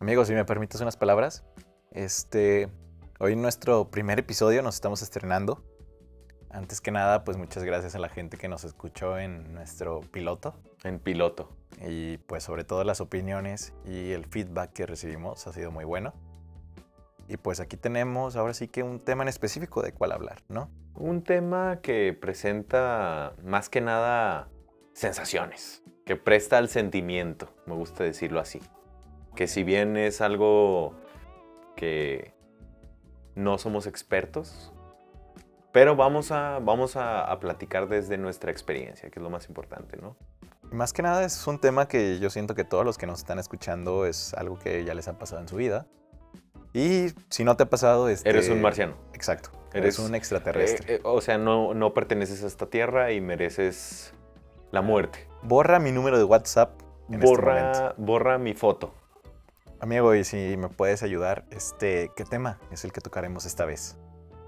Amigos, si me permites unas palabras, este, hoy en nuestro primer episodio nos estamos estrenando. Antes que nada, pues muchas gracias a la gente que nos escuchó en nuestro piloto. En piloto. Y pues sobre todo las opiniones y el feedback que recibimos ha sido muy bueno. Y pues aquí tenemos ahora sí que un tema en específico de cuál hablar, ¿no? Un tema que presenta más que nada sensaciones, que presta al sentimiento, me gusta decirlo así. Que si bien es algo que no somos expertos, pero vamos a, vamos a, platicar desde nuestra experiencia, que es lo más importante, ¿no? Más que nada es un tema que yo siento que todos los que nos están escuchando es algo que ya les ha pasado en su vida. Y si no te ha pasado... Este... Eres un marciano. Exacto. Eres un extraterrestre. Eh, eh, o sea, no, no perteneces a esta tierra y mereces la muerte. Borra mi número de WhatsApp. En este borra, este borra mi foto. Amigo, y si me puedes ayudar, este, ¿qué tema es el que tocaremos esta vez?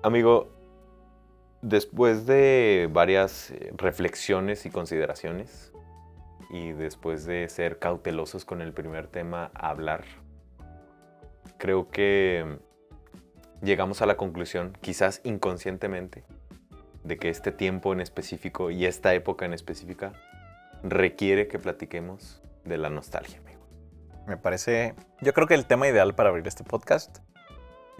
Amigo, después de varias eh, reflexiones y consideraciones, y después de ser cautelosos con el primer tema hablar, creo que llegamos a la conclusión, quizás inconscientemente, de que este tiempo en específico y esta época en específica requiere que platiquemos de la nostalgia. Me parece, yo creo que el tema ideal para abrir este podcast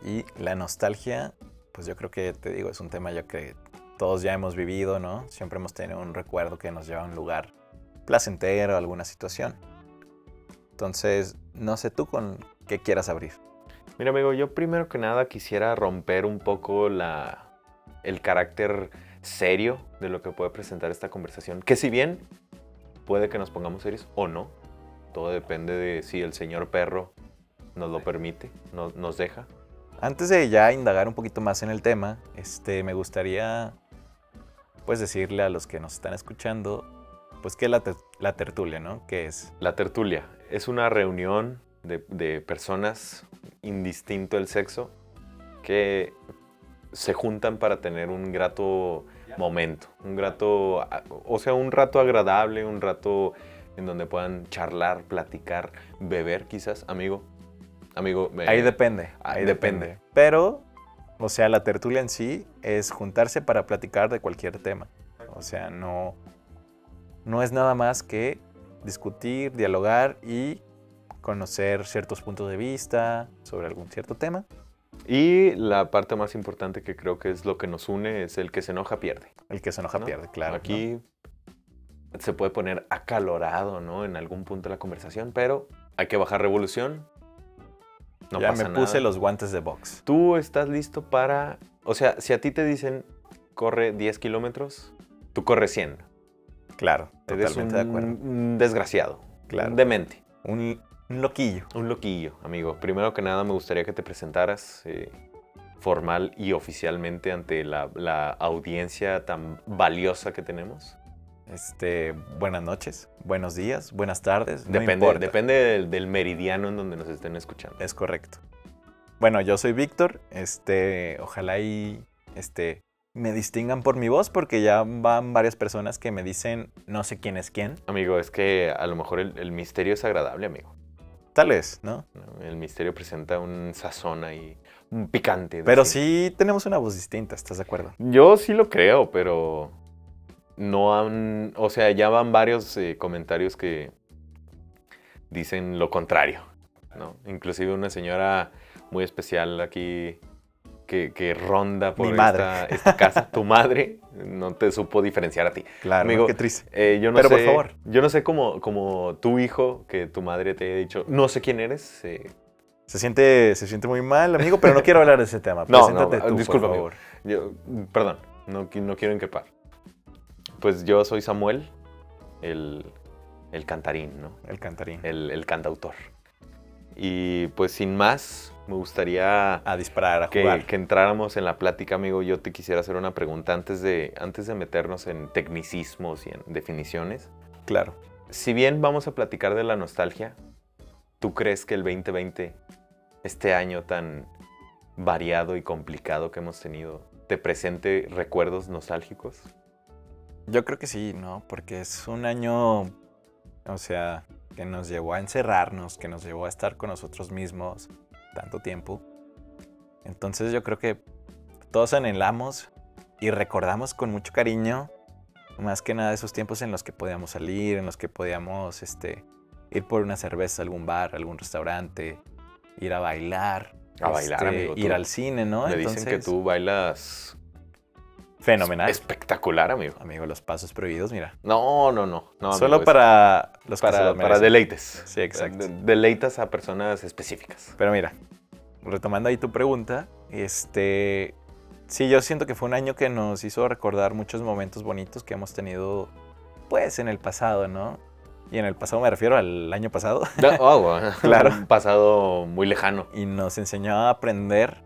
y la nostalgia, pues yo creo que te digo, es un tema ya que todos ya hemos vivido, ¿no? Siempre hemos tenido un recuerdo que nos lleva a un lugar placentero, alguna situación. Entonces, no sé tú con qué quieras abrir. Mira, amigo, yo primero que nada quisiera romper un poco la, el carácter serio de lo que puede presentar esta conversación. Que si bien puede que nos pongamos serios o no, todo depende de si el señor perro nos lo permite, nos, deja. Antes de ya indagar un poquito más en el tema, este, me gustaría pues decirle a los que nos están escuchando, pues qué es la, la tertulia, ¿no? ¿Qué es? La tertulia es una reunión de, de personas, indistinto el sexo, que se juntan para tener un grato momento, un grato, o sea, un rato agradable, un rato en donde puedan charlar, platicar, beber quizás, amigo. Amigo, ahí depende, ahí depende. Pero, o sea, la tertulia en sí es juntarse para platicar de cualquier tema. O sea, no, no es nada más que discutir, dialogar y conocer ciertos puntos de vista sobre algún cierto tema. Y la parte más importante que creo que es lo que nos une es el que se enoja pierde. El que se enoja pierde, claro. Aquí se puede poner acalorado, ¿no? En algún punto de la conversación, pero hay que bajar revolución. No ya me puse los guantes de box. Tú estás listo para... O sea, si a ti te dicen corre 10 kilómetros, tú corres 100. Claro, totalmente de acuerdo. Un desgraciado. Claro. Un demente. Un un loquillo. Un loquillo, amigo. Primero que nada me gustaría que te presentaras eh, formal y oficialmente ante la, audiencia tan valiosa que tenemos. Este, buenas noches, buenos días, buenas tardes. Depende, depende del, meridiano en donde nos estén escuchando. Es correcto. Bueno, yo soy Víctor. Este, ojalá y este, me distingan por mi voz porque ya van varias personas que me dicen no sé quién es quién. Amigo, es que a lo mejor el misterio es agradable, amigo. Tal vez, ¿no? El misterio presenta un sazón ahí, un picante. Pero sí tenemos una voz distinta, ¿estás de acuerdo? Yo sí lo creo, pero no han, o sea, ya van varios eh, comentarios que dicen lo contrario, ¿no? Inclusive una señora muy especial aquí que, ronda por Esta, casa, tu madre, no te supo diferenciar a ti. Claro, Amigo, qué triste. Eh, yo no Pero sé, por favor. Yo no sé cómo, como tu hijo, que tu madre te haya dicho, no sé quién eres. Se siente, se siente muy mal, amigo, pero no quiero hablar de ese tema. no, no, disculpa, por favor. Yo, perdón, no, no quiero increpar. Pues yo soy Samuel, el, el cantarín, ¿no? El cantarín. El, el cantautor. Y pues sin más, me gustaría a disparar, a que, jugar. que entráramos en la plática, amigo. Yo te quisiera hacer una pregunta antes de, antes de meternos en tecnicismos y en definiciones. Claro. Si bien vamos a platicar de la nostalgia, ¿tú crees que el 2020, este año tan variado y complicado que hemos tenido, te presente recuerdos nostálgicos? Yo creo que sí, ¿no? Porque es un año, o sea, que nos llevó a encerrarnos, que nos llevó a estar con nosotros mismos tanto tiempo. Entonces yo creo que todos anhelamos y recordamos con mucho cariño más que nada esos tiempos en los que podíamos salir, en los que podíamos este, ir por una cerveza a algún bar, algún restaurante, ir a bailar. A bailar, este, Ir al cine, ¿no? Me dicen que tú bailas Fenomenal. espectacular, amigo. Amigo, los pasos prohibidos, mira. No, no, no. no Solo amigo, para los que se para, deleites. Sí, exacto. De- deleitas a personas específicas. Pero mira, retomando ahí tu pregunta, este, sí, yo siento que fue un año que nos hizo recordar muchos momentos bonitos que hemos tenido, pues, en el pasado, ¿no? Y en el pasado me refiero al año pasado. Oh, bueno. Claro. Un pasado muy lejano. Y nos enseñó a aprender,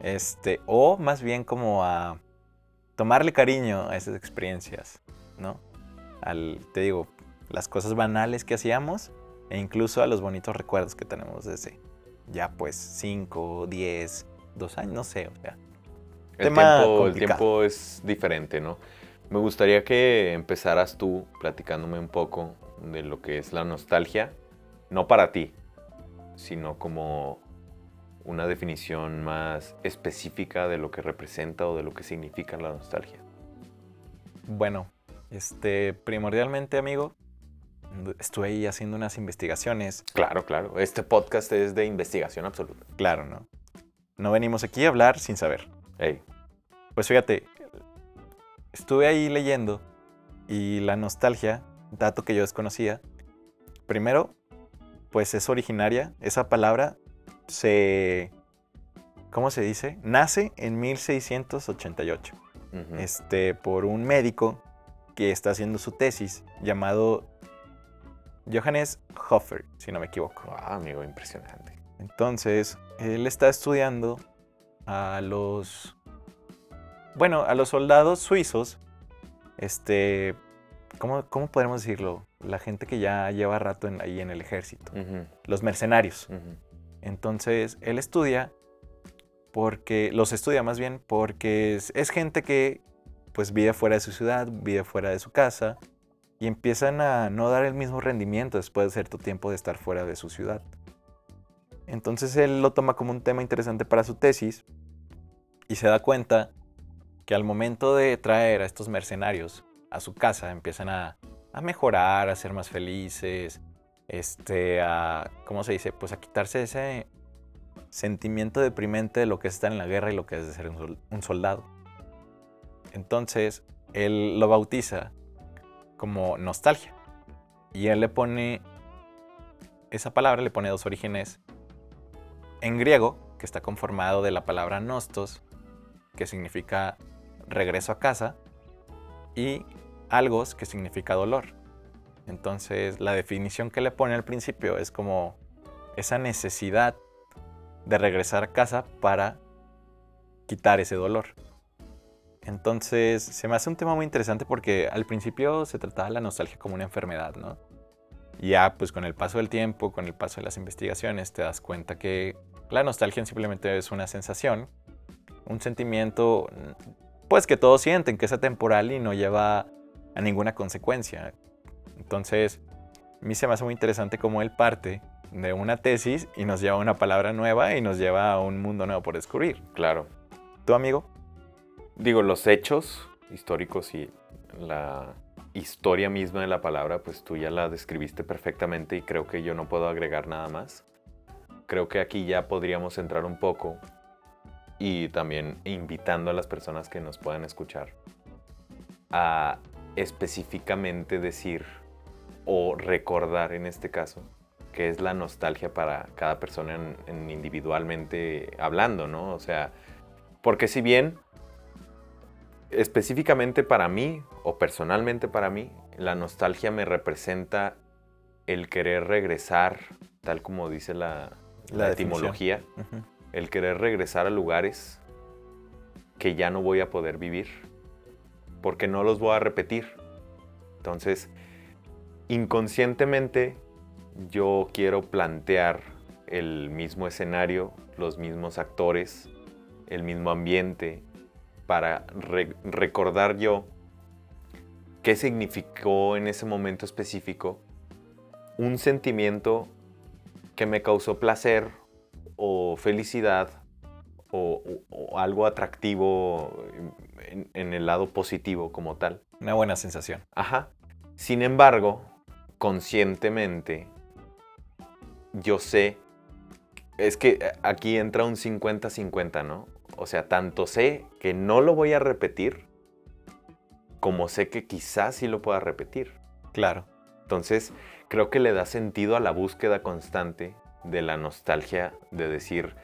este, o más bien como a tomarle cariño a esas experiencias, ¿no? Al, te digo, las cosas banales que hacíamos e incluso a los bonitos recuerdos que tenemos desde ya pues 5, 10, 2 años, no sé, o sea. El tiempo es diferente, ¿no? Me gustaría que empezaras tú platicándome un poco de lo que es la nostalgia, no para ti, sino como una definición más específica de lo que representa o de lo que significa la nostalgia. Bueno, este, primordialmente, amigo, estuve ahí haciendo unas investigaciones. Claro, claro. Este podcast es de investigación absoluta. Claro, ¿no? No venimos aquí a hablar sin saber. Ey, Pues fíjate, estuve ahí leyendo y la nostalgia, dato que yo desconocía, primero, pues es originaria, esa palabra se, ¿cómo se dice? Nace en 1688, ujú. este, por un médico que está haciendo su tesis llamado Johannes Hofer, si no me equivoco. Ah, amigo, impresionante. Entonces, él está estudiando a los. Bueno, a los soldados suizos. Este. ¿Cómo, cómo podemos decirlo? La gente que ya lleva rato en- ahí en el ejército. Los mercenarios. Entonces, él estudia porque. Los estudia más bien porque es, gente que pues vive fuera de su ciudad, vive fuera de su casa. Y empiezan a no dar el mismo rendimiento después de cierto tiempo de estar fuera de su ciudad. Entonces él lo toma como un tema interesante para su tesis y se da cuenta que al momento de traer a estos mercenarios a su casa empiezan a, a mejorar, a ser más felices, este, a, ¿cómo se dice? Pues a quitarse ese sentimiento deprimente de lo que es estar en la guerra y lo que es ser un soldado. Entonces él lo bautiza como nostalgia y él le pone esa palabra, le pone dos orígenes en griego, que está conformado de la palabra nostos, que significa regreso a casa, y algos, que significa dolor. Entonces, la definición que le pone al principio es como esa necesidad de regresar a casa para quitar ese dolor. Entonces, se me hace un tema muy interesante porque al principio se trataba la nostalgia como una enfermedad, ¿no? Y ya, pues con el paso del tiempo, con el paso de las investigaciones, te das cuenta que la nostalgia simplemente es una sensación, un sentimiento, pues que todos sienten que es temporal y no lleva a ninguna consecuencia. Entonces, a mí se me hace muy interesante cómo él parte de una tesis y nos lleva a una palabra nueva y nos lleva a un mundo nuevo por descubrir. Claro. ¿Tu amigo? Digo, los hechos históricos y la historia misma de la palabra, pues tú ya la describiste perfectamente y creo que yo no puedo agregar nada más. Creo que aquí ya podríamos entrar un poco y también invitando a las personas que nos puedan escuchar a específicamente decir o recordar en este caso que es la nostalgia para cada persona en- en individualmente hablando, ¿no? O sea, porque si bien específicamente para mí o personalmente para mí, la nostalgia me representa el querer regresar, tal como dice la, La etimología, el querer regresar a lugares que ya no voy a poder vivir, porque no los voy a repetir. Entonces, inconscientemente yo quiero plantear el mismo escenario, los mismos actores, el mismo ambiente, para re- recordar yo qué significó en ese momento específico un sentimiento que me causó placer o felicidad o, o- o algo atractivo en, en el lado positivo como tal. Una buena sensación. Ajá. Sin embargo, conscientemente, yo sé, es que aquí entra un 50-50, ¿no? O sea, tanto sé que no lo voy a repetir, como sé que quizás sí lo pueda repetir. Claro. Entonces, creo que le da sentido a la búsqueda constante de la nostalgia, de decir,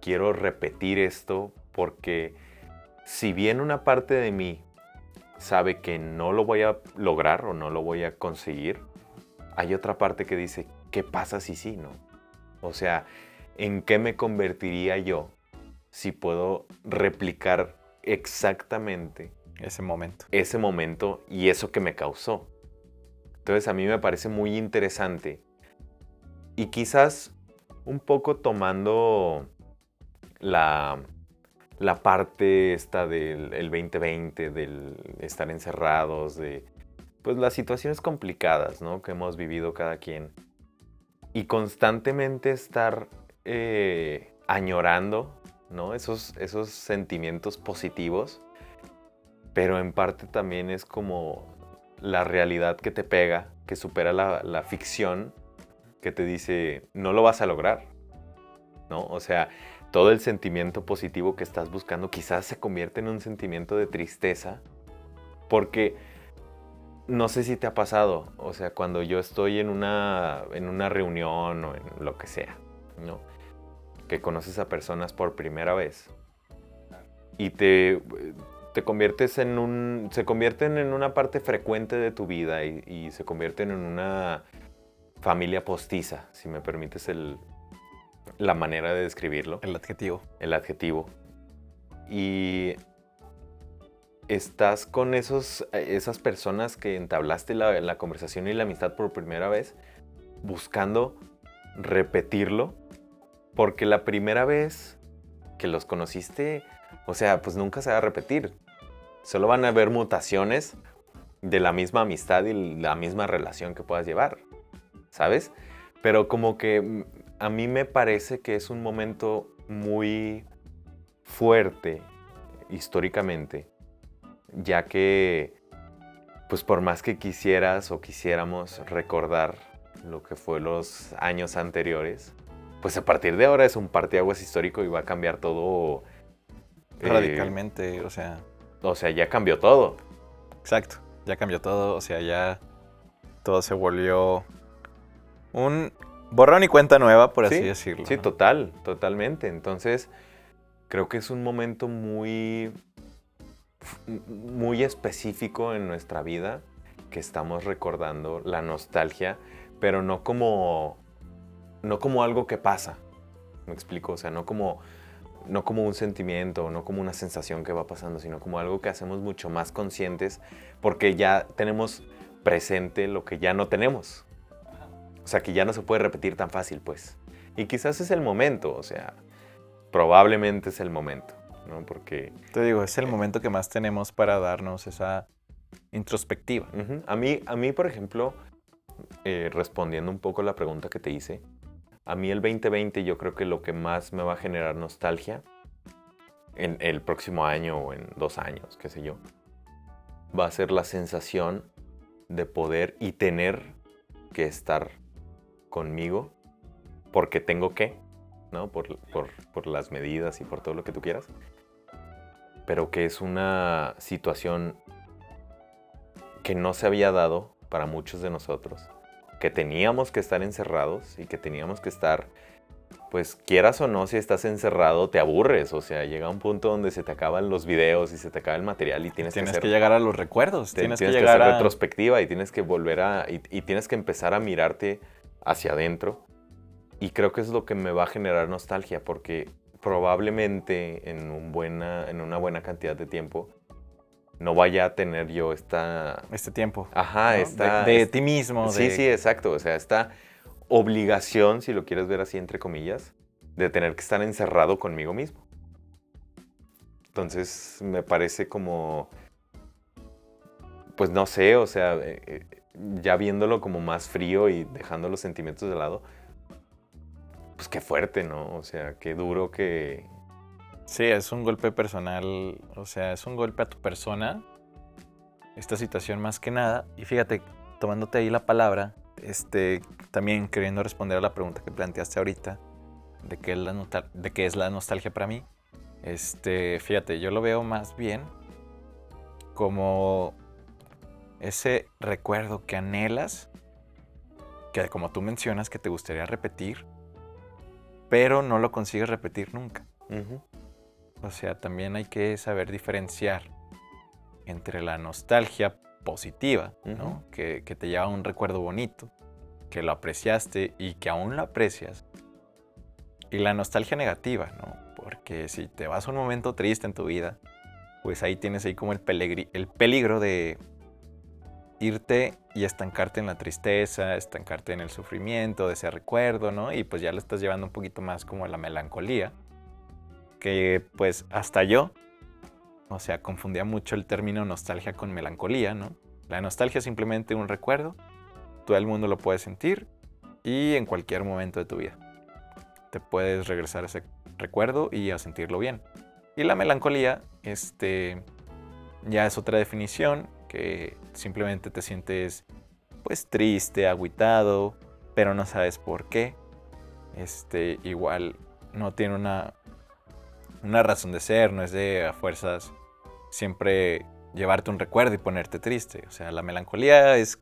quiero repetir esto porque si bien una parte de mí sabe que no lo voy a lograr o no lo voy a conseguir, hay otra parte que dice, ¿qué pasa si sí, no? O sea, ¿en qué me convertiría yo si puedo replicar exactamente Ese momento. ese momento y eso que me causó. Entonces a mí me parece muy interesante y quizás un poco tomando la, la parte esta del el 2020, del estar encerrados, de pues las situaciones complicadas ¿no? que hemos vivido cada quien y constantemente estar eh, añorando ¿no? esos, esos sentimientos positivos pero en parte también es como la realidad que te pega, que supera la, la ficción, que te dice, no lo vas a lograr, ¿no? O sea, todo el sentimiento positivo que estás buscando quizás se convierte en un sentimiento de tristeza, porque no sé si te ha pasado, o sea, cuando yo estoy en una, en una reunión o en lo que sea, ¿no? Que conoces a personas por primera vez y te, te conviertes en un. se convierten en una parte frecuente de tu vida y, y se convierten en una familia postiza, si me permites el, la manera de describirlo, El adjetivo. el adjetivo. Y estás con esos, esas personas que entablaste la, la conversación y la amistad por primera vez, buscando repetirlo, porque la primera vez que los conociste, o sea, pues nunca se va a repetir. Solo van a haber mutaciones de la misma amistad y la misma relación que puedas llevar, ¿sabes? Pero como que mm, a mí me parece que es un momento muy fuerte históricamente, ya que, pues por más que quisieras o quisiéramos recordar lo que fue los años anteriores, pues a partir de ahora es un parteaguas histórico y va a cambiar todo. eh, Radicalmente, o sea. o sea, ya cambió todo. Exacto. Ya cambió todo. O sea, ya todo se volvió un borrón y cuenta nueva, por así Sí, decirlo. Sí, ¿no? total, totalmente. Entonces, creo que es un momento muy, muy específico en nuestra vida que estamos recordando la nostalgia, pero no como, no como algo que pasa. ¿Me explico? O sea, no como, no como un sentimiento, no como una sensación que va pasando, sino como algo que hacemos mucho más conscientes porque ya tenemos presente lo que ya no tenemos. O sea, que ya no se puede repetir tan fácil, pues. Y quizás es el momento, o sea, probablemente es el momento, ¿no? Porque Te digo, es el momento que más tenemos para darnos esa introspectiva. ujú, a, mí, a mí, por ejemplo, eh, respondiendo un poco la pregunta que te hice, a mí el 2020 yo creo que lo que más me va a generar nostalgia en el próximo año o en dos años, qué sé yo, va a ser la sensación de poder y tener que estar conmigo porque tengo que, ¿no? Por, por- por las medidas y por todo lo que tú quieras. Pero que es una situación que no se había dado para muchos de nosotros. Que teníamos que estar encerrados y que teníamos que estar, pues quieras o no, si estás encerrado te aburres. O sea, llega un punto donde se te acaban los videos y se te acaba el material y tienes, Tienes que que, hacer llegar a los recuerdos. te- tienes, tienes que que llegar hacer a... retrospectiva y tienes que volver a. Y, y tienes que empezar a mirarte hacia adentro. Y creo que es lo que me va a generar nostalgia, porque probablemente en, un buena, en una buena cantidad de tiempo no vaya a tener yo esta. Este tiempo. Ajá, ¿no? esta. de, ti mismo. Sí, de- sí, exacto. O sea, esta obligación, si lo quieres ver así entre comillas, de tener que estar encerrado conmigo mismo. Entonces, me parece como, pues no sé, o sea, eh, eh, ya viéndolo como más frío y dejando los sentimientos de lado, pues qué fuerte, ¿no? O sea, qué duro que... Sí, es un golpe personal, o sea, es un golpe a tu persona, esta situación más que nada. Y fíjate, tomándote ahí la palabra, este, también queriendo responder a la pregunta que planteaste ahorita, de qué es la, de qué es la nostalgia para mí, este, fíjate, yo lo veo más bien como ese recuerdo que anhelas, que como tú mencionas que te gustaría repetir, pero no lo consigues repetir nunca. O sea, también hay que saber diferenciar entre la nostalgia positiva, ¿no? que, que, te lleva a un recuerdo bonito, que lo apreciaste y que aún lo aprecias, y la nostalgia negativa, ¿no? Porque si te vas a un momento triste en tu vida, pues ahí tienes ahí como el, el peligro de irte y estancarte en la tristeza, estancarte en el sufrimiento de ese recuerdo, ¿no? Y pues ya lo estás llevando un poquito más como a la melancolía, que pues hasta yo, o sea, confundía mucho el término nostalgia con melancolía, ¿no? La nostalgia es simplemente un recuerdo, todo el mundo lo puede sentir y en cualquier momento de tu vida. Te puedes regresar a ese recuerdo y a sentirlo bien. Y la melancolía, este, ya es otra definición que simplemente te sientes pues triste, agüitado, pero no sabes por qué. Este, igual no tiene una, una razón de ser, no es de a fuerzas siempre llevarte un recuerdo y ponerte triste. O sea, la melancolía es,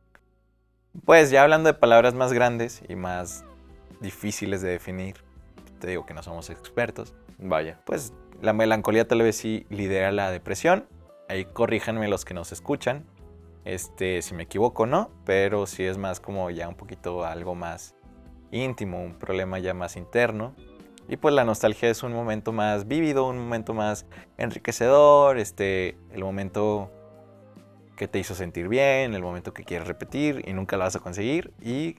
pues ya hablando de palabras más grandes y más difíciles de definir, te digo que no somos expertos. Vaya. Pues la melancolía tal vez sí lidera la depresión ahí corríjanme los que nos escuchan, este, si me equivoco no, pero sí es más como ya un poquito algo más íntimo, un problema ya más interno. Y pues la nostalgia es un momento más vívido, un momento más enriquecedor, este, el momento que te hizo sentir bien, el momento que quieres repetir y nunca lo vas a conseguir. Y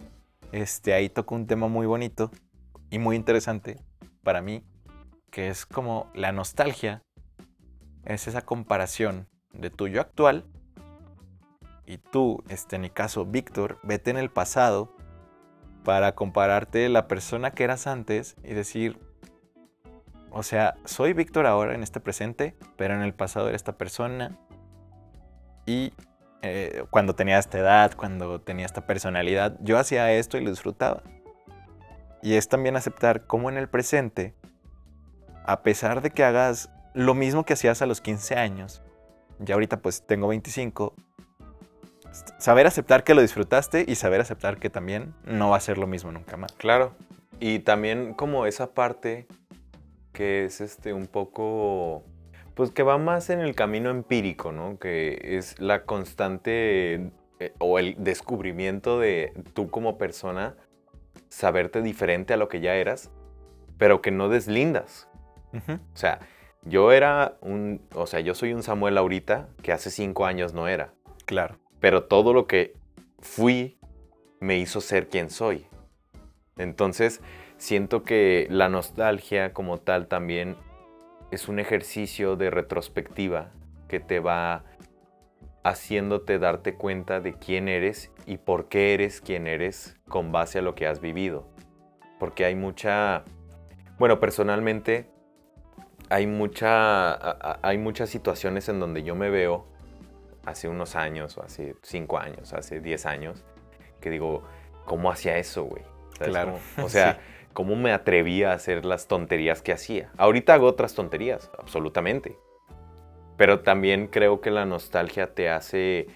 este, ahí toco un tema muy bonito y muy interesante para mí, que es como la nostalgia es esa comparación de tu yo actual y tú, este, en mi caso, Víctor, vete en el pasado para compararte la persona que eras antes y decir, o sea, soy Víctor ahora en este presente, pero en el pasado era esta persona. Y eh, cuando tenía esta edad, cuando tenía esta personalidad, yo hacía esto y lo disfrutaba. Y es también aceptar cómo en el presente, a pesar de que hagas lo mismo que hacías a los 15 años. Ya ahorita pues tengo 25. Saber aceptar que lo disfrutaste y saber aceptar que también no va a ser lo mismo nunca más. Claro. Y también como esa parte que es este un poco pues que va más en el camino empírico, ¿no? Que es la constante eh, o el descubrimiento de tú como persona saberte diferente a lo que ya eras, pero que no deslindas. O sea, yo era un, o sea, yo soy un Samuel ahorita que hace cinco años no era. Claro. Pero todo lo que fui me hizo ser quien soy. Entonces, siento que la nostalgia como tal también es un ejercicio de retrospectiva que te va haciéndote darte cuenta de quién eres y por qué eres quien eres con base a lo que has vivido. Porque hay mucha, bueno, personalmente hay, mucha, hay muchas situaciones en donde yo me veo hace unos años, o hace cinco años, hace diez años, que digo, ¿cómo hacía eso, güey? Claro. o sea, ¿cómo me atrevía a hacer las tonterías que hacía? Ahorita hago otras tonterías, absolutamente. Pero también creo que la nostalgia te hace,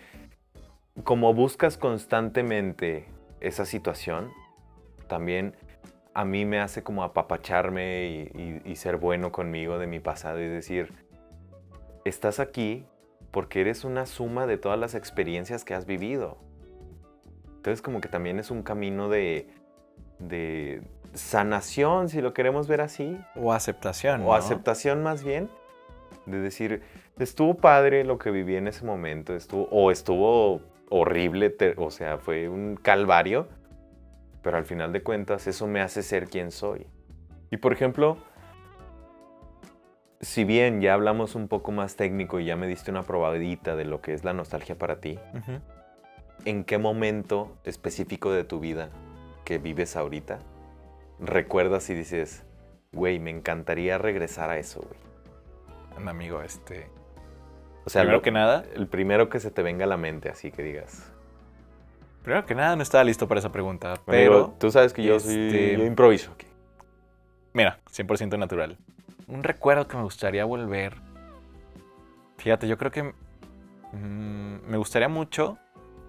como buscas constantemente esa situación, también a mí me hace como apapacharme y, ser bueno conmigo de mi pasado y decir, estás aquí porque eres una suma de todas las experiencias que has vivido. Entonces como que también es un camino de, de sanación, si lo queremos ver así. O aceptación. O aceptación más bien. De decir, estuvo padre lo que viví en ese momento, estuvo, o estuvo horrible, o sea, fue un calvario pero al final de cuentas eso me hace ser quien soy. Y por ejemplo, si bien ya hablamos un poco más técnico y ya me diste una probadita de lo que es la nostalgia para ti, en qué momento específico de tu vida que vives ahorita recuerdas y dices, güey, me encantaría regresar a eso, güey. Amigo, este. O sea, primero lo- que nada, el primero que se te venga a la mente, así que digas. Primero que nada no estaba listo para esa pregunta, Amigo, pero tú sabes que yo soy, este- yo improviso mira, 100% natural. Un recuerdo que me gustaría volver. Fíjate, yo creo que mm, me gustaría mucho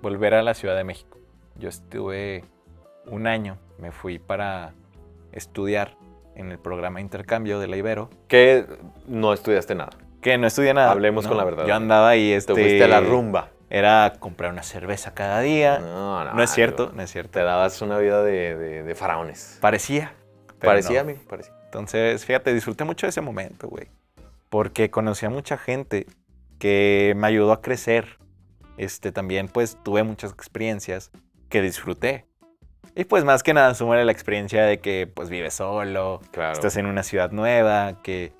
volver a la Ciudad de México. Yo estuve un año, me fui para estudiar en el programa de intercambio de la Ibero, Que no estudiaste nada. que no estudié nada. Hablemos ¿no? con la verdad. Yo andaba ahí, este, Te fuiste a la rumba. Era comprar una cerveza cada día. No, No, es cierto, yo- no es cierto. Te dabas una vida de, de- de faraones. Parecía. Parecía no. a mí, parecía. Entonces, fíjate, disfruté mucho de ese momento, güey. Porque conocí a mucha gente que me ayudó a crecer. Este, también, pues, tuve muchas experiencias que disfruté. Y pues, más que nada, sumarle la experiencia de que, pues, vives solo, Claro. estás en una ciudad nueva, que,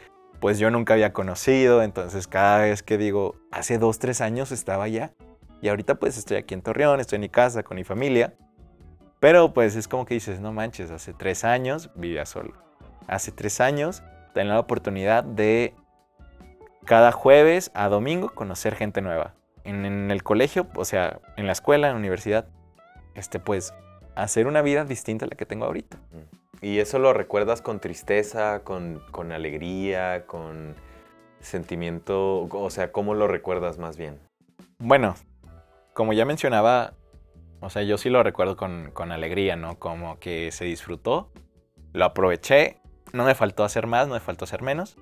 pues, yo nunca había conocido. Entonces, cada vez que digo, hace dos, tres años estaba allá. Y ahorita, pues, estoy aquí en Torreón, estoy en mi casa con mi familia. Pero, pues, es como que dices, no manches, hace tres años vivía solo hace tres años, tenía la oportunidad de cada jueves a domingo conocer gente nueva. En, el colegio, o sea, en la escuela, en la universidad, este, pues, hacer una vida distinta a la que tengo ahorita. ¿Y eso lo recuerdas con tristeza, con, con alegría, con sentimiento? O sea, ¿cómo lo recuerdas más bien? Bueno, como ya mencionaba, o sea, yo sí lo recuerdo con, con alegría, ¿no? Como que se disfrutó, lo aproveché, no me faltó hacer más, no me faltó hacer menos.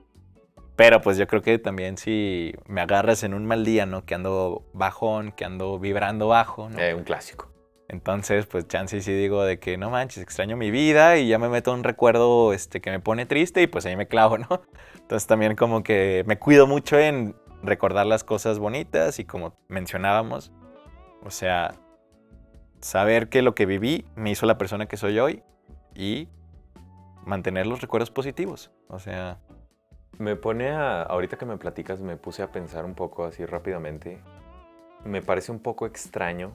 Pero pues yo creo que también si me agarras en un mal día, ¿no? Que ando bajón, que ando vibrando bajo, ¿no? Eh, un clásico. Entonces, pues chance sí digo de que no manches, extraño mi vida y ya me meto un recuerdo este, que me pone triste y pues ahí me clavo, ¿no? Entonces también como que me cuido mucho en recordar las cosas bonitas y como mencionábamos, o sea, saber que lo que viví me hizo la persona que soy hoy y mantener los recuerdos positivos. O sea, Me pone a, ahorita que me platicas, me puse a pensar un poco así rápidamente. Me parece un poco extraño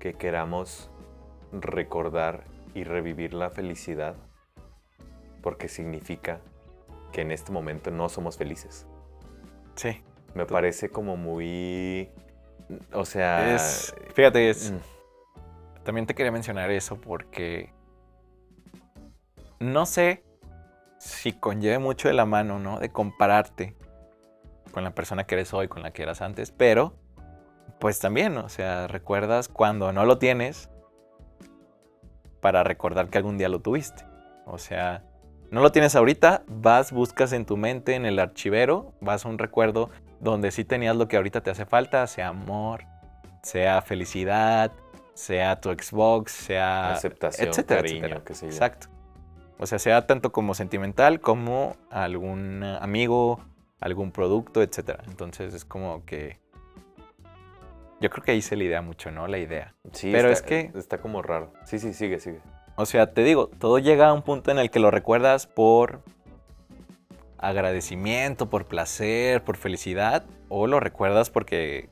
que queramos recordar y revivir la felicidad porque significa que en este momento no somos felices. sí. Me parece como muy... O sea... Es, fíjate, es, mm, También te quería mencionar eso porque no sé si conlleve mucho de la mano, ¿no? De compararte con la persona que eres hoy, con la que eras antes, pero pues también, o sea, recuerdas cuando no lo tienes para recordar que algún día lo tuviste. O sea, no lo tienes ahorita, vas, buscas en tu mente, en el archivero, vas a un recuerdo donde sí tenías lo que ahorita te hace falta, sea amor, sea felicidad, sea tu Xbox, sea... aceptación, etcétera, cariño, etcétera. qué sé yo. Exacto. O sea, sea tanto como sentimental como algún amigo, algún producto, etcétera. Entonces es como que... Yo creo que ahí se le idea mucho, ¿no? La idea. Sí, Pero está- es que- Está como raro. Sí, sí, sigue, sigue. O sea, te digo, todo llega a un punto en el que lo recuerdas por agradecimiento, por placer, por felicidad, o lo recuerdas porque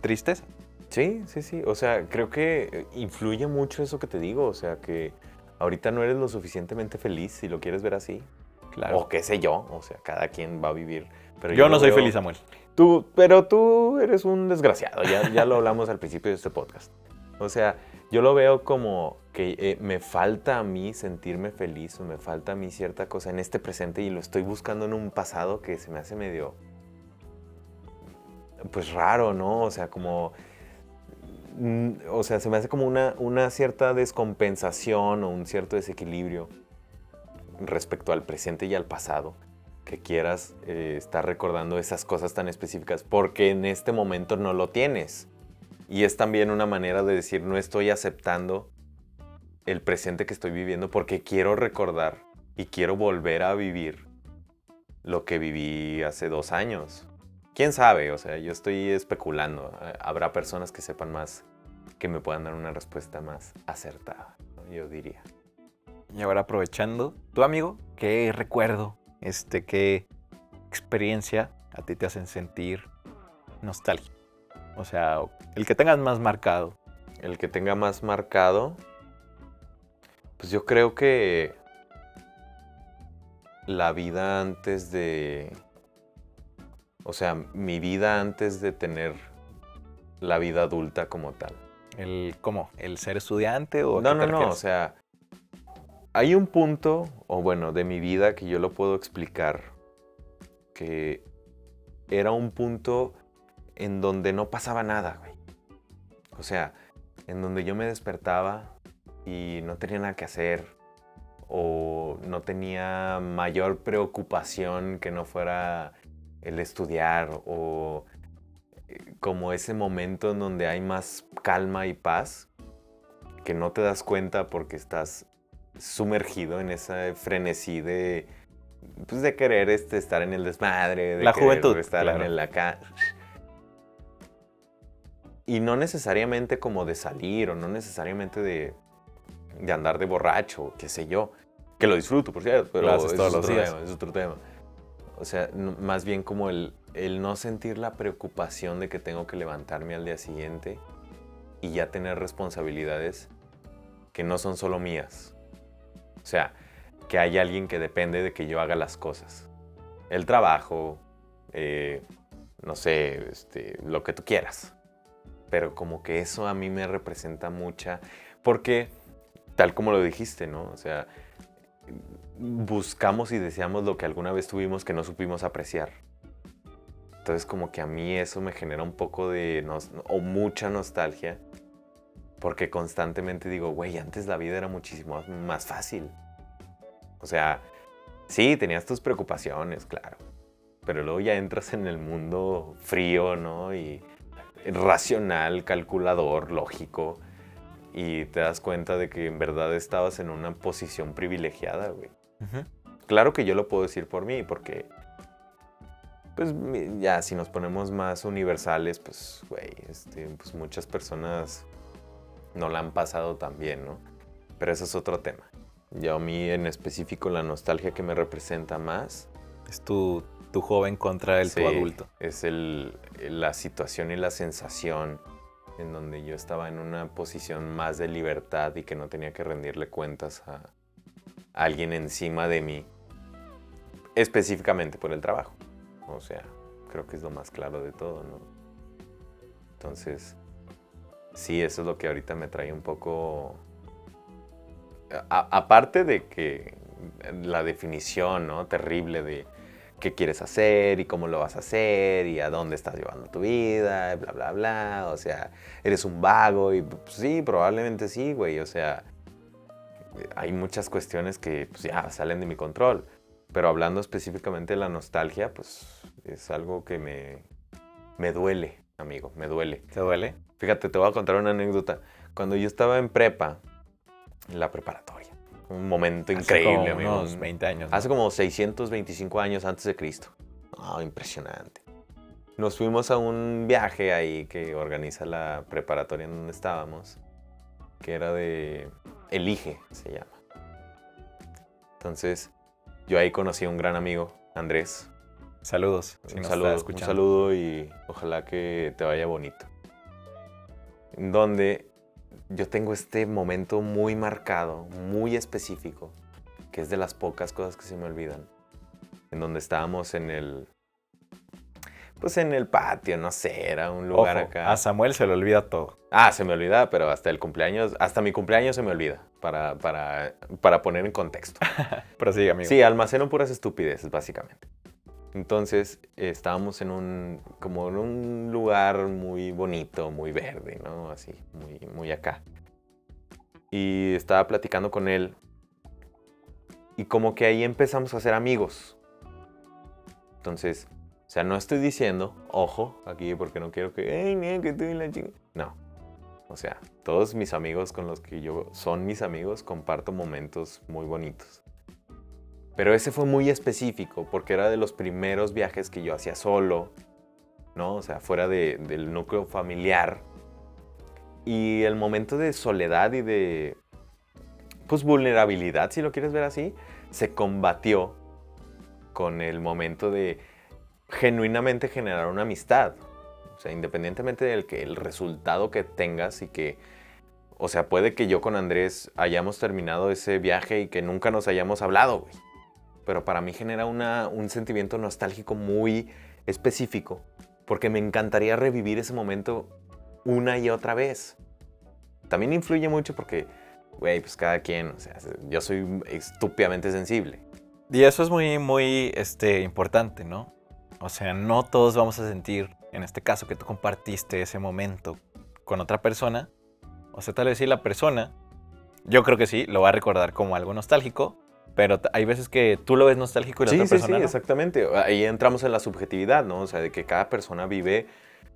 tristeza. Sí, sí, sí. O sea, creo que eh, influye mucho eso que te digo. O sea, que ahorita no eres lo suficientemente feliz, si lo quieres ver así. Claro. O qué sé yo. O sea, cada quien va a vivir. Pero yo no soy veo- feliz, Samuel. Tú, pero tú eres un desgraciado. Ya, ya lo hablamos al principio de este podcast. O sea, yo lo veo como que eh, me falta a mí sentirme feliz o me falta a mí cierta cosa en este presente y lo estoy buscando en un pasado que se me hace medio, pues raro, ¿no? O sea, como, mm, o sea, se me hace como una, una cierta descompensación o un cierto desequilibrio respecto al presente y al pasado que quieras eh, estar recordando esas cosas tan específicas porque en este momento no lo tienes. Y es también una manera de decir, no estoy aceptando el presente que estoy viviendo porque quiero recordar y quiero volver a vivir lo que viví hace dos años. ¿Quién sabe? O sea, yo estoy especulando. Eh, Habrá personas que sepan más, que me puedan dar una respuesta más acertada, yo diría. Y ahora aprovechando, tu amigo, ¿qué recuerdo, este, qué experiencia a ti te hacen sentir nostalgia? O sea, el que tengas más marcado. El que tenga más marcado. Pues yo creo que la vida antes de... O sea, mi vida antes de tener la vida adulta como tal. El, ¿Cómo? ¿El ser estudiante o No, no, no, o sea, hay un punto, o bueno, de mi vida que yo lo puedo explicar, que era un punto en donde no pasaba nada, güey. O sea, en donde yo me despertaba y no tenía nada que hacer, o no tenía mayor preocupación que no fuera el estudiar, o eh, como ese momento en donde hay más calma y paz, que no te das cuenta porque estás sumergido en ese frenesí de, pues de querer este, estar en el desmadre, de La querer juventud, estar claro. en el acá. Y no necesariamente como de salir o no necesariamente de, de andar de borracho, qué sé yo. Que lo disfruto, por cierto, pero haces es todos los otro días. tema, es otro tema. O sea, más bien como el, el no sentir la preocupación de que tengo que levantarme al día siguiente y ya tener responsabilidades que no son solo mías. O sea, que hay alguien que depende de que yo haga las cosas. El trabajo, eh, no sé, este, lo que tú quieras. Pero como que eso a mí me representa mucha, porque tal como lo dijiste, ¿no? O sea, buscamos y deseamos lo que alguna vez tuvimos que no supimos apreciar. Entonces como que a mí eso me genera un poco de, o mucha nostalgia, porque constantemente digo, güey, antes la vida era muchísimo más fácil. O sea, sí, tenías tus preocupaciones, claro, pero luego ya entras en el mundo frío, ¿no? Y racional, calculador, lógico, y te das cuenta de que en verdad estabas en una posición privilegiada, güey. Claro que yo lo puedo decir por mí, porque, pues ya si nos ponemos más universales, pues, güey, este, pues muchas personas no la han pasado tan bien, ¿no? Pero eso es otro tema. Yo a mí en específico la nostalgia que me representa más Es tu, tu joven contra el Sí, tu adulto. Es el, la situación y la sensación en donde yo estaba en una posición más de libertad y que no tenía que rendirle cuentas a alguien encima de mí, específicamente por el trabajo. O sea, creo que es lo más claro de todo, ¿no? Entonces, sí, eso es lo que ahorita me trae un poco... aparte de que la definición, ¿no? Terrible de qué quieres hacer y cómo lo vas a hacer y a dónde estás llevando tu vida, bla, bla, bla. O sea, eres un vago y pues, sí, probablemente sí, güey. O sea, hay muchas cuestiones que pues, ya salen de mi control. Pero hablando específicamente de la nostalgia, pues es algo que me, me duele, amigo, me duele. ¿Te duele? Fíjate, te voy a contar una anécdota. Cuando yo estaba en prepa, en la preparatoria, un momento Hace increíble, como amigo. unos 20 años. ¿no? Hace como 625 años antes de Cristo. Ah, impresionante. Nos fuimos a un viaje ahí que organiza la preparatoria en donde estábamos, que era de Elige, se llama. Entonces, yo ahí conocí a un gran amigo, Andrés. Saludos. si un, saludo, un saludo y ojalá que te vaya bonito. Donde yo tengo este momento muy marcado, muy específico, que es de las pocas cosas que se me olvidan. En donde estábamos en el. Pues en el patio, no sé, era un lugar Ojo, acá. a Samuel se le olvida todo. Ah, se me olvida, pero hasta el cumpleaños, hasta mi cumpleaños se me olvida, para, para, para poner en contexto. Pero sí, amigo. Sí, almaceno puras estupideces, básicamente. Entonces, eh, estábamos en un, como en un lugar muy bonito, muy verde, ¿no? Así, muy, muy acá. Y estaba platicando con él. Y como que ahí empezamos a ser amigos. Entonces, o sea, no estoy diciendo, ojo, aquí porque no quiero que, "Ey, no, que tú y la chinga". No. O sea, todos mis amigos con los que yo son mis amigos, comparto momentos muy bonitos. Pero ese fue muy específico porque era de los primeros viajes que yo hacía solo, ¿no? O sea, fuera de- del núcleo familiar. Y el momento de soledad y de, pues, vulnerabilidad, si lo quieres ver así, se combatió con el momento de genuinamente generar una amistad. O sea, independientemente del que el resultado que tengas y que, o sea, puede que yo con Andrés hayamos terminado ese viaje y que nunca nos hayamos hablado, güey. Pero para mí genera un sentimiento nostálgico muy específico, porque me encantaría revivir ese momento una y otra vez. También influye mucho porque, güey, pues cada quien, o sea, yo soy estúpidamente sensible. Y eso es muy, muy este, importante, ¿no? O sea, no todos vamos a sentir, en este caso, que tú compartiste ese momento con otra persona. O sea, tal vez sí la persona, yo creo que sí, lo va a recordar como algo nostálgico, pero hay veces que tú lo ves nostálgico y la sí, otra sí, persona sí, no. exactamente. Ahí entramos en la subjetividad, ¿no? O sea, de que cada persona vive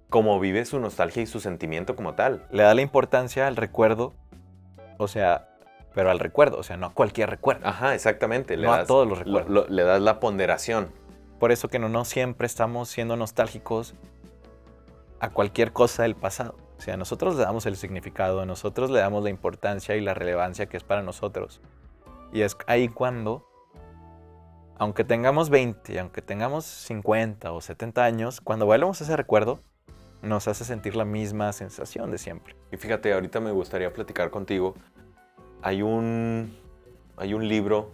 como vive su nostalgia y su sentimiento como tal. Le da la importancia al recuerdo, o sea, pero al recuerdo, o sea, no a cualquier recuerdo. Ajá, exactamente. No a todos los lo- recuerdos. lo- le das la ponderación. Por eso que no, no siempre estamos siendo nostálgicos a cualquier cosa del pasado. O sea, nosotros le damos el significado, nosotros le damos la importancia y la relevancia que es para nosotros. Y es ahí cuando, aunque tengamos 20, aunque tengamos 50 o 70 años, cuando a ese recuerdo, nos hace sentir la misma sensación de siempre. Y fíjate, ahorita me gustaría platicar contigo. Hay un, hay un libro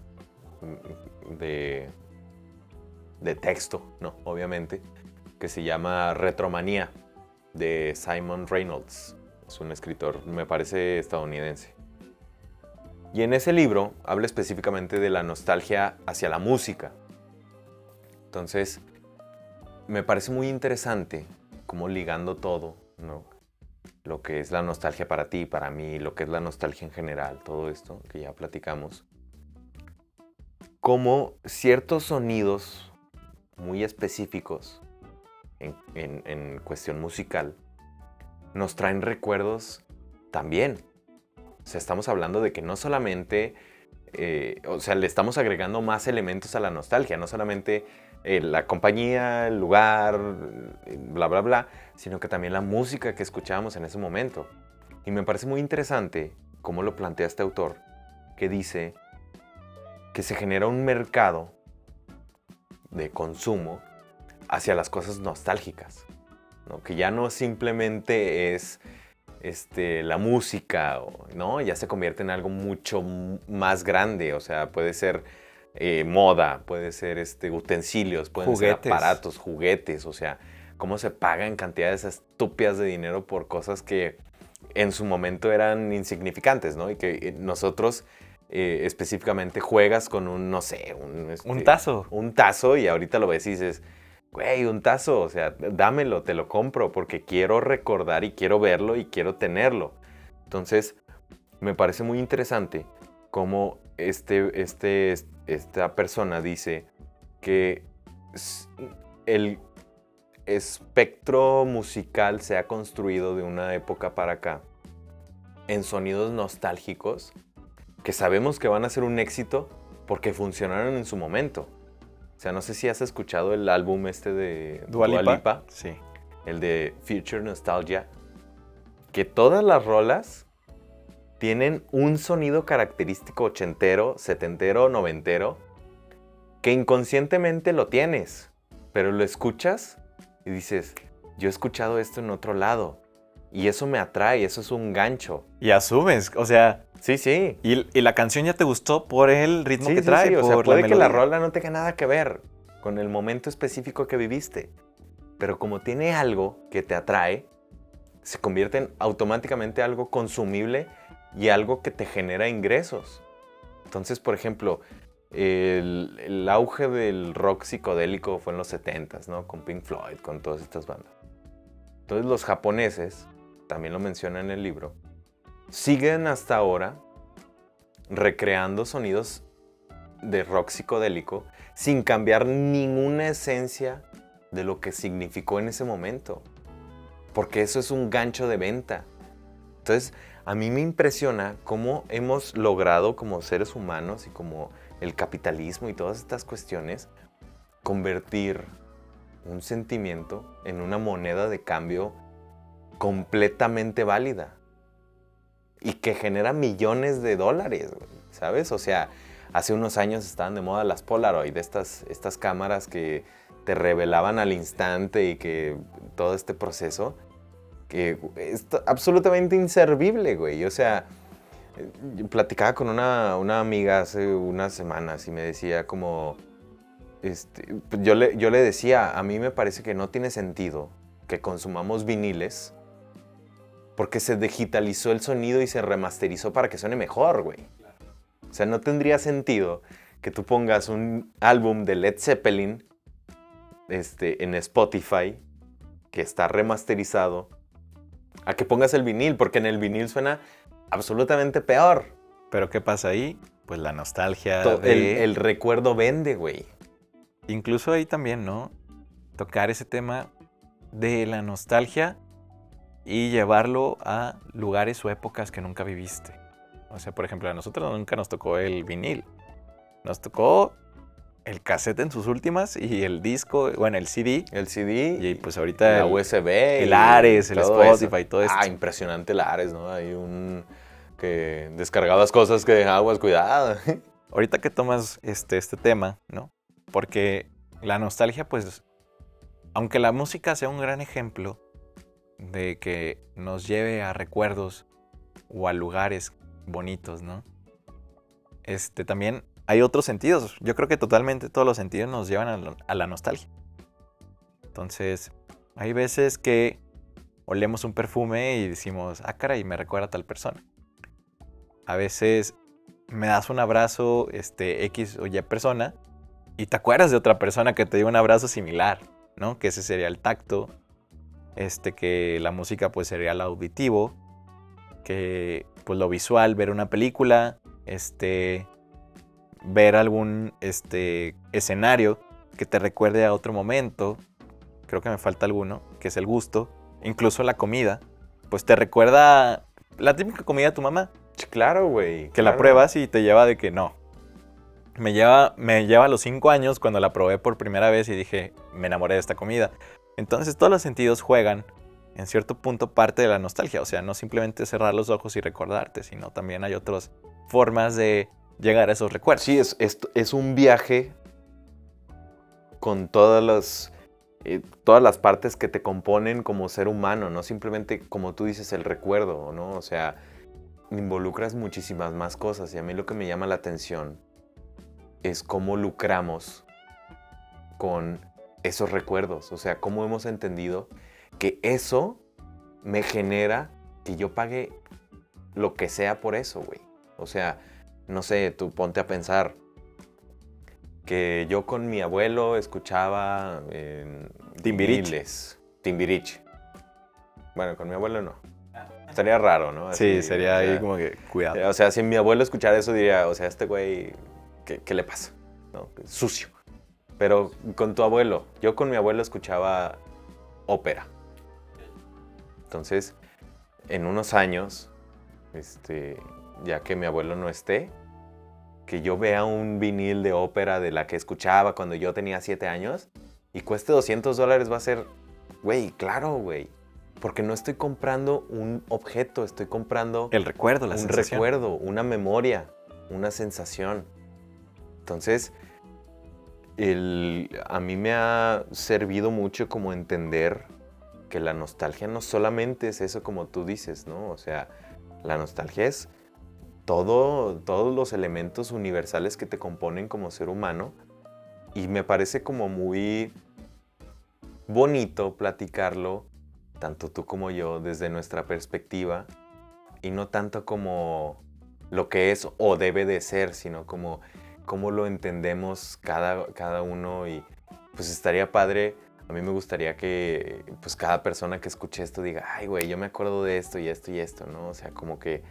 de, de texto, ¿no? Obviamente, que se llama Retromanía, de Simon Reynolds. Es un escritor, me parece estadounidense. Y en ese libro habla específicamente de la nostalgia hacia la música. Entonces, me parece muy interesante cómo ligando todo. Lo que es la nostalgia para ti, para mí, lo que es la nostalgia en general, todo esto que ya platicamos. Cómo ciertos sonidos muy específicos en cuestión musical nos traen recuerdos también. O sea, estamos hablando de que no solamente, eh, o sea, le estamos agregando más elementos a la nostalgia, no solamente eh, la compañía, el lugar, bla, bla, bla, sino que también la música que escuchábamos en ese momento. Y me parece muy interesante cómo lo plantea este autor, que dice que se genera un mercado de consumo hacia las cosas nostálgicas, ¿no? que ya no simplemente es este, la música, ¿no? ya se convierte en algo mucho más grande, o sea, puede ser eh, moda, puede ser este, utensilios, pueden Juguetes. ser aparatos, juguetes, o sea, cómo se pagan cantidades estúpidas de dinero por cosas que en su momento eran insignificantes, ¿no? Y que eh, nosotros eh, específicamente juegas con un, no sé, un... este, Un tazo. Un tazo y ahorita lo ves y dices, güey, un tazo, o sea, dámelo, te lo compro porque quiero recordar y quiero verlo y quiero tenerlo. Entonces, me parece muy interesante cómo este, este, esta persona dice que el espectro musical se ha construido de una época para acá en sonidos nostálgicos que sabemos que van a ser un éxito porque funcionaron en su momento. O sea, no sé si has escuchado el álbum este de Dua Dua Lipa. Lipa, Sí. el de Future Nostalgia, que todas las rolas tienen un sonido característico ochentero, setentero, noventero, que inconscientemente lo tienes, pero lo escuchas y dices, yo he escuchado esto en otro lado, y eso me atrae, eso es un gancho. Y asumes, o sea, Sí, sí. y, y la canción ya te gustó por el ritmo Sí, que sí, trae, sí, O sea, por puede que la rola no tenga nada que ver con el momento específico que viviste. Pero como tiene algo que te atrae, se convierte en automáticamente algo consumible y algo que te genera ingresos. Entonces, por ejemplo, el, el auge del rock psicodélico fue en los 70s, ¿no? Con Pink Floyd, con todas estas bandas. Entonces los japoneses, también lo menciona en el libro, siguen hasta ahora recreando sonidos de rock psicodélico sin cambiar ninguna esencia de lo que significó en ese momento. Porque eso es un gancho de venta. Entonces, a mí me impresiona cómo hemos logrado como seres humanos y como el capitalismo y todas estas cuestiones convertir un sentimiento en una moneda de cambio completamente válida y que genera millones de dólares, ¿sabes? O sea, hace unos años estaban de moda las Polaroid, estas, estas cámaras que te revelaban al instante y que todo este proceso, que es absolutamente inservible, güey. O sea, yo platicaba con una, una amiga hace unas semanas y me decía como, este, yo, le, yo le decía, a mí me parece que no tiene sentido que consumamos viniles porque se digitalizó el sonido y se remasterizó para que suene mejor, güey. O sea, no tendría sentido que tú pongas un álbum de Led Zeppelin este, en Spotify que está remasterizado a que pongas el vinil, porque en el vinil suena absolutamente peor. Pero ¿qué pasa ahí? Pues la nostalgia. de... el, recuerdo vende, güey. Incluso ahí también, ¿no? Tocar ese tema de la nostalgia y llevarlo a lugares o épocas que nunca viviste. O sea, por ejemplo, a nosotros nunca nos tocó el vinil. Nos tocó el cassette en sus últimas y el disco, bueno, el CD. El CD. Y pues ahorita. La USB. El Ares, el Spotify y todo esto. Ah, impresionante el Ares, ¿no? Hay un. que descargabas cosas que aguas, cuidado. ahorita que tomas este, este tema, ¿no? Porque la nostalgia, pues. Aunque la música sea un gran ejemplo de que nos lleve a recuerdos o a lugares bonitos, ¿no? Este también hay otros sentidos. Yo creo que totalmente todos los sentidos nos llevan a, la nostalgia. Entonces, hay veces que olemos un perfume y decimos, ah, caray, me recuerda a tal persona. A veces me das un abrazo, este, X o Y persona, y te acuerdas de otra persona que te dio un abrazo similar, ¿no? Que ese sería el tacto, este, que la música pues sería el auditivo, que pues lo visual, ver una película, este, ver algún este, escenario que te recuerde a otro momento. Creo que me falta alguno, que es el gusto. Incluso la comida. Pues te recuerda la típica comida de tu mamá. Claro, güey. Que la pruebas y te lleva de que no. Me lleva, me lleva a los cinco años cuando la probé por primera vez y dije, me enamoré de esta comida. Entonces todos los sentidos juegan en cierto punto parte de la nostalgia. O sea, no simplemente cerrar los ojos y recordarte, sino también hay otras formas de llegar a esos recuerdos. Sí, es, un viaje con todas las, eh, todas las partes que te componen como ser humano, no simplemente como tú dices el recuerdo, ¿no? O sea, involucras muchísimas más cosas y a mí lo que me llama la atención es cómo lucramos con esos recuerdos, o sea, cómo hemos entendido que eso me genera que yo pague lo que sea por eso, güey. O sea, no sé, tú ponte a pensar que yo con mi abuelo escuchaba en Timbiriche. Timbiriche. Bueno, con mi abuelo no. Estaría raro, ¿no? sí, sería ahí como que cuidado. O sea, si mi abuelo escuchara eso diría, o sea, este güey, ¿qué, le pasa? ¿No? Sucio. Pero con tu abuelo, yo con mi abuelo escuchaba ópera. Entonces, en unos años, este, ya que mi abuelo no esté, que yo vea un vinil de ópera de la que escuchaba cuando yo tenía 7 años y cueste 200 dólares va a ser, güey, claro, güey. Porque no estoy comprando un objeto, estoy comprando... El recuerdo, la un recuerdo, una memoria, una sensación. Entonces, a mí me ha servido mucho como entender que la nostalgia no solamente es eso como tú dices, ¿no? O sea, la nostalgia es todo, todos los elementos universales que te componen como ser humano. Y me parece como muy bonito platicarlo, tanto tú como yo, desde nuestra perspectiva, y no tanto como lo que es o debe de ser, sino como cómo lo entendemos cada, cada uno. Y pues estaría padre, a mí me gustaría que pues cada persona que escuche esto diga, ay güey, yo me acuerdo de esto y esto y esto, ¿no? O sea, como que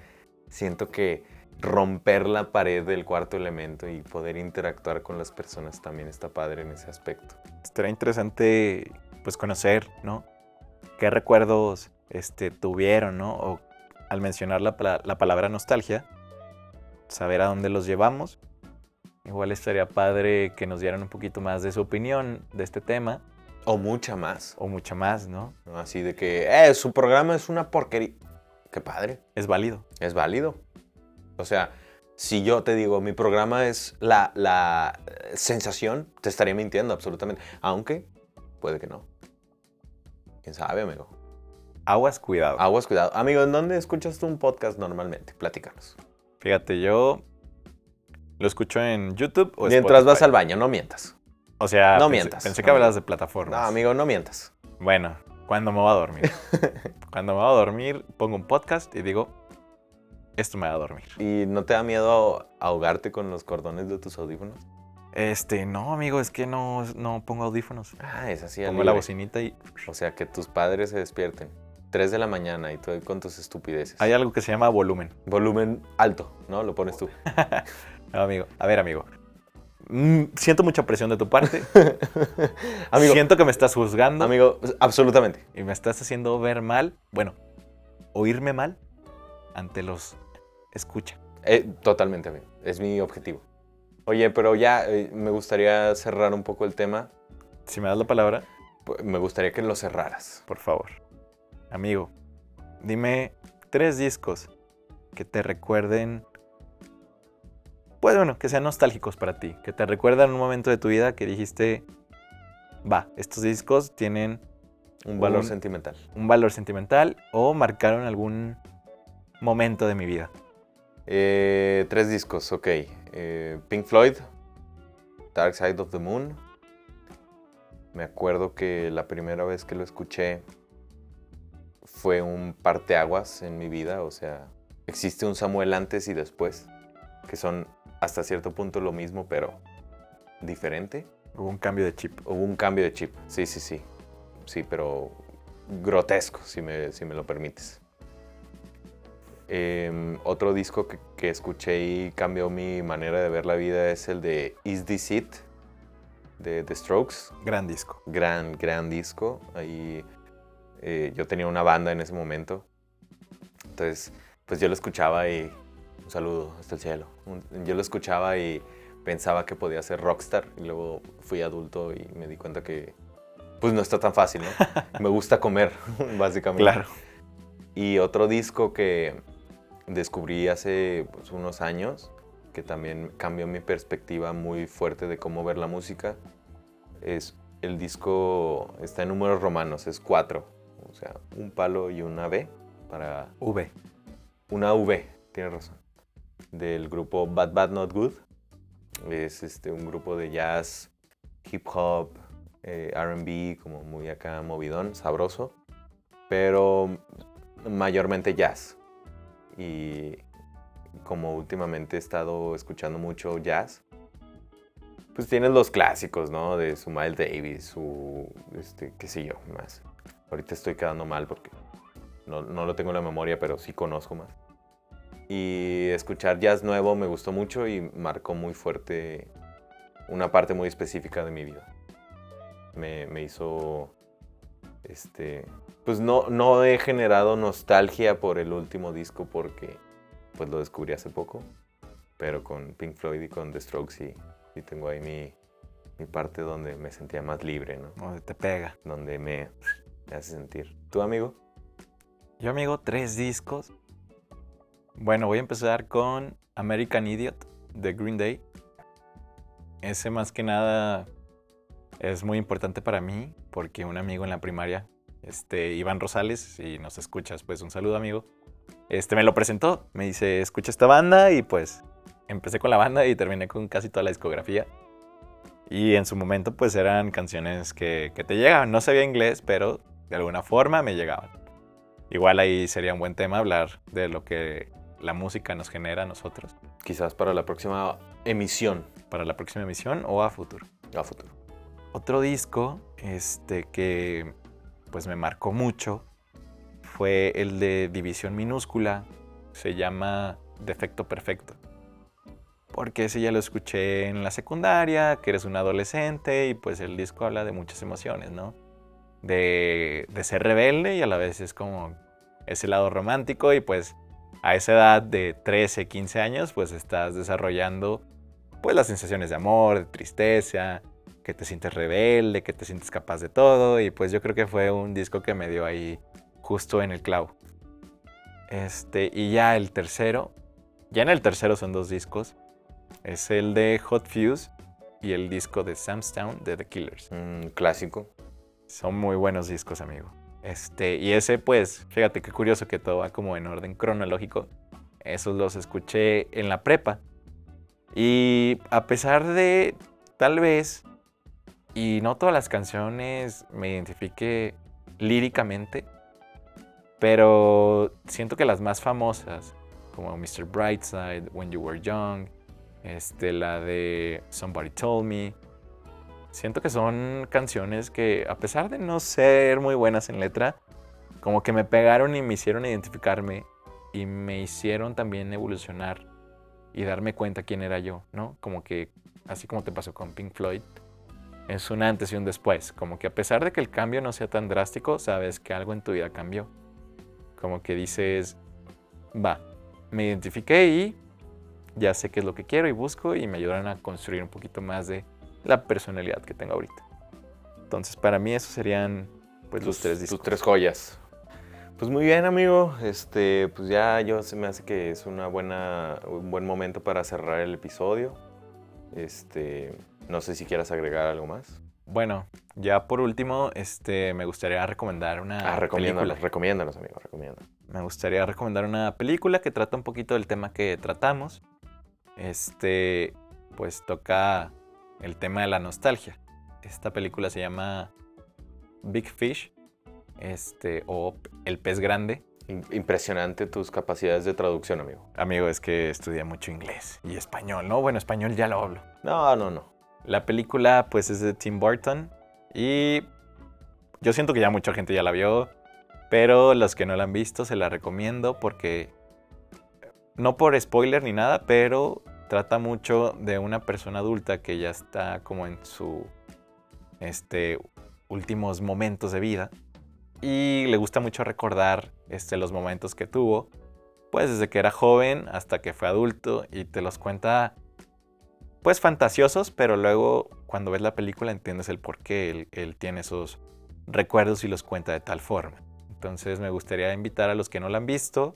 siento que romper la pared del cuarto elemento y poder interactuar con las personas también está padre en ese aspecto. Estaría interesante pues conocer, ¿no? ¿Qué recuerdos este, tuvieron, ¿no? O al mencionar la, la palabra nostalgia, saber a dónde los llevamos. Igual estaría padre que nos dieran un poquito más de su opinión de este tema. O mucha más. O mucha más, ¿no? Así de que, eh, su programa es una porquería. Qué padre. Es válido. Es válido. O sea, Si yo te digo, mi programa es la, la eh, sensación, te estaría mintiendo absolutamente. Aunque puede que no. ¿Quién sabe, amigo? Aguas, cuidado. Aguas, cuidado. Amigo, ¿en dónde escuchas tú un podcast normalmente? Platícanos. Fíjate, yo lo escucho en YouTube o Mientras vas al baño, no mientas. O sea, No pensé- mientas, Pensé que amigo. hablabas de plataformas. No, amigo, no mientas. Bueno, cuando me voy a dormir. cuando me voy a dormir, pongo un podcast y digo, esto me va a dormir. ¿Y no te da miedo ahogarte con los cordones de tus audífonos? Este, no, amigo, es que no, no pongo audífonos. Ah, es así. Pongo la libre. bocinita y O sea, que tus padres se despierten. 3 de la mañana y tú con tus estupideces. hay algo que se llama volumen. Volumen alto, ¿no? Lo pones tú. No, amigo, a ver, amigo. Mm, siento mucha presión de tu parte. amigo, Siento que me estás juzgando amigo, absolutamente. y me estás haciendo ver mal, bueno, oírme mal ante los escucha. Eh, totalmente, amigo. Es mi objetivo. Oye, pero ya eh, me gustaría cerrar un poco el tema. Si me das la palabra, Me gustaría que lo cerraras. por favor. Amigo, dime tres discos que te recuerden. Pues bueno, que sean nostálgicos para ti. Que te recuerdan un momento de tu vida que dijiste. Va, estos discos tienen Un valor Un- sentimental. un valor sentimental o marcaron algún momento de mi vida. Eh, tres discos, ok. Eh, Pink Floyd, Dark Side of the Moon. Me acuerdo que la primera vez que lo escuché fue un parteaguas en mi vida. O sea, existe un Samuel antes y después, que son hasta cierto punto lo mismo, pero diferente. Hubo un cambio de chip. Hubo un cambio de chip. Sí, sí, sí. Sí, pero grotesco, si me, si me lo permites. Em, otro disco que, que escuché y cambió mi manera de ver la vida es el de Is This It? de The Strokes. Gran disco. Gran, gran disco. Ahí eh, yo tenía una banda en ese momento. Entonces, pues yo lo escuchaba y... Un saludo hasta el cielo. Yo lo escuchaba y pensaba que podía ser rockstar. Y luego fui adulto y me di cuenta que... Pues no está tan fácil, ¿no? me gusta comer, básicamente. Claro. Y otro disco que descubrí hace pues, unos años, que también cambió mi perspectiva muy fuerte de cómo ver la música, es el disco, está en números romanos, es cuatro, o sea, un palo y una B para V. una V, tienes razón, del grupo Bad Bad Not Good. Es este, un grupo de jazz, hip hop, eh, RB, como muy acá movidón, sabroso, pero mayormente jazz. Y como últimamente he estado escuchando mucho jazz, pues tienes los clásicos, ¿no? De su Miles Davis, su, este, qué sé yo, más. Ahorita estoy quedando mal porque no, no lo tengo en la memoria, pero sí conozco más. Y escuchar jazz nuevo me gustó mucho y marcó muy fuerte una parte muy específica de mi vida. Me, me hizo, este, pues no, no he generado nostalgia por el último disco porque pues lo descubrí hace poco, pero con Pink Floyd y con The Strokes sí, sí tengo ahí mi, mi parte donde me sentía más libre, ¿no? Donde te pega. Donde me, me hace sentir. ¿Tu amigo? Yo, amigo, tres discos. Bueno, voy a empezar con American Idiot de Green Day. Ese más que nada es muy importante para mí porque un amigo en la primaria, este Iván Rosales, si nos escuchas, pues un saludo amigo. Este me lo presentó, me dice, "Escucha esta banda" y pues empecé con la banda y terminé con casi toda la discografía. Y en su momento pues eran canciones que, que te llegaban. No sabía inglés, pero de alguna forma me llegaban. Igual ahí sería un buen tema hablar de lo que la música nos genera a nosotros Quizás para la próxima emisión para la próxima emisión o a futuro. a futuro. Otro disco este, que pues me marcó mucho fue el de División Minúscula. Se llama Defecto Perfecto. Porque ese ya lo escuché en la secundaria, que eres un adolescente y pues el disco habla de muchas emociones, ¿no? De, de ser rebelde y a la vez es como ese lado romántico y pues a esa edad de 13, 15 años pues estás desarrollando pues las sensaciones de amor, de tristeza, que te sientes rebelde, que te sientes capaz de todo y pues yo creo que fue un disco que me dio ahí justo en el clavo. Este, y ya el tercero, Ya en el tercero son dos discos. Es el de Hot Fuse y el disco de Sam's Town de The Killers. Un clásico. Son muy buenos discos, amigo. Este, y ese, pues, fíjate qué curioso que todo va como en orden cronológico. Esos los escuché en la prepa. Y a pesar de, tal vez, y no todas las canciones me identifique líricamente, pero siento que las más famosas, como Mr. Brightside, When You Were Young, este, la de Somebody Told Me, siento que son canciones que, a pesar de no ser muy buenas en letra, como que me pegaron y me hicieron identificarme y me hicieron también evolucionar y darme cuenta quién era yo, ¿no? Como que, así como te pasó con Pink Floyd, es un antes y un después. Como que a pesar de que el cambio no sea tan drástico, sabes que algo en tu vida cambió. Como que dices, va, me identifiqué y ya sé qué es lo que quiero y busco y me ayudaron a construir un poquito más de la personalidad que tengo ahorita. Entonces, para mí esos serían pues los tres discos. Tus tres joyas. Pues muy bien, amigo. Este, pues ya yo se me hace que es una buena, un buen momento para cerrar el episodio. Este, no sé si quieras agregar algo más. Bueno, ya por último, este, me gustaría recomendar una Ah, recomiéndanos, película. recomiéndanos, amigo, recomiéndanos. Me gustaría recomendar una película que trata un poquito del tema que tratamos. Este, pues toca el tema de la nostalgia. Esta película se llama Big Fish, este, o El pez grande. Im- Impresionante tus capacidades de traducción, amigo. Amigo, es que estudié mucho inglés y español, ¿no? Bueno, español ya lo hablo. No, no, no. La película, pues, es de Tim Burton y yo siento que ya mucha gente ya la vio, pero los que no la han visto se la recomiendo porque, no por spoiler ni nada, pero trata mucho de una persona adulta que ya está como en su, este, últimos momentos de vida y le gusta mucho recordar, este, los momentos que tuvo, pues, desde que era joven hasta que fue adulto y te los cuenta pues fantasiosos, pero luego cuando ves la película entiendes el por qué él, él tiene esos recuerdos y los cuenta de tal forma. Entonces me gustaría invitar a los que no la han visto,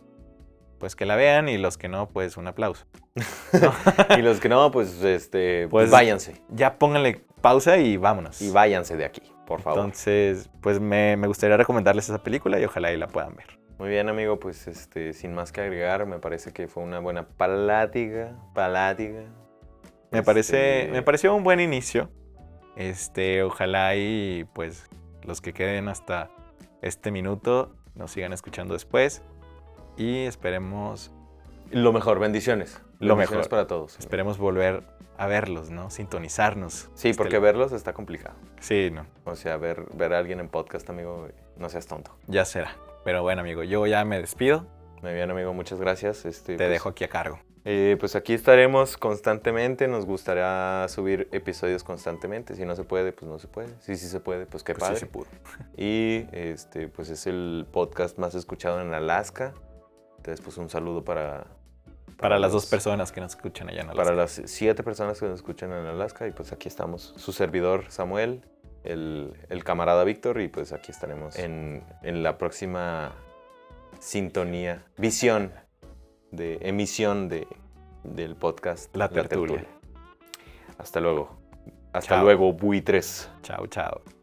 pues que la vean y los que no, pues un aplauso. y los que no, pues, este, pues, Pues- váyanse. Ya pónganle pausa y vámonos. Y váyanse de aquí, por favor. Entonces, pues me, me gustaría recomendarles esa película y ojalá y la puedan ver. Muy bien, amigo, pues este, sin más que agregar, me parece que fue una buena plática, plática. Me, parece, Este, me pareció un buen inicio. Este, ojalá y pues los que queden hasta este minuto nos sigan escuchando después y esperemos Lo mejor, bendiciones. Lo Bendiciones mejor. para todos. esperemos volver a verlos, ¿no? Sintonizarnos. Sí, Este, porque verlos está complicado. Sí, no, O sea, ver, ver a alguien en podcast, amigo, no seas tonto. ya será. Pero bueno, amigo, yo ya me despido. Muy bien, amigo, muchas gracias. Este, Te pues, dejo aquí a cargo. eh, pues aquí estaremos constantemente. Nos gustaría subir episodios constantemente. Si no se puede, pues no se puede. Si sí se puede, pues qué Pues sí padre. se pudo. Y este, pues es el podcast más escuchado en Alaska. Entonces, pues un saludo para... Para las dos personas que nos escuchan allá en Para Alaska. las siete personas que nos escuchan en Alaska. Y pues aquí estamos. Su servidor Samuel, el, el camarada Víctor. Y pues aquí estaremos en, en la próxima sintonía, visión de emisión de, del podcast La Tertulia. Hasta luego. Hasta Chao. luego, buitres. Chao, chao.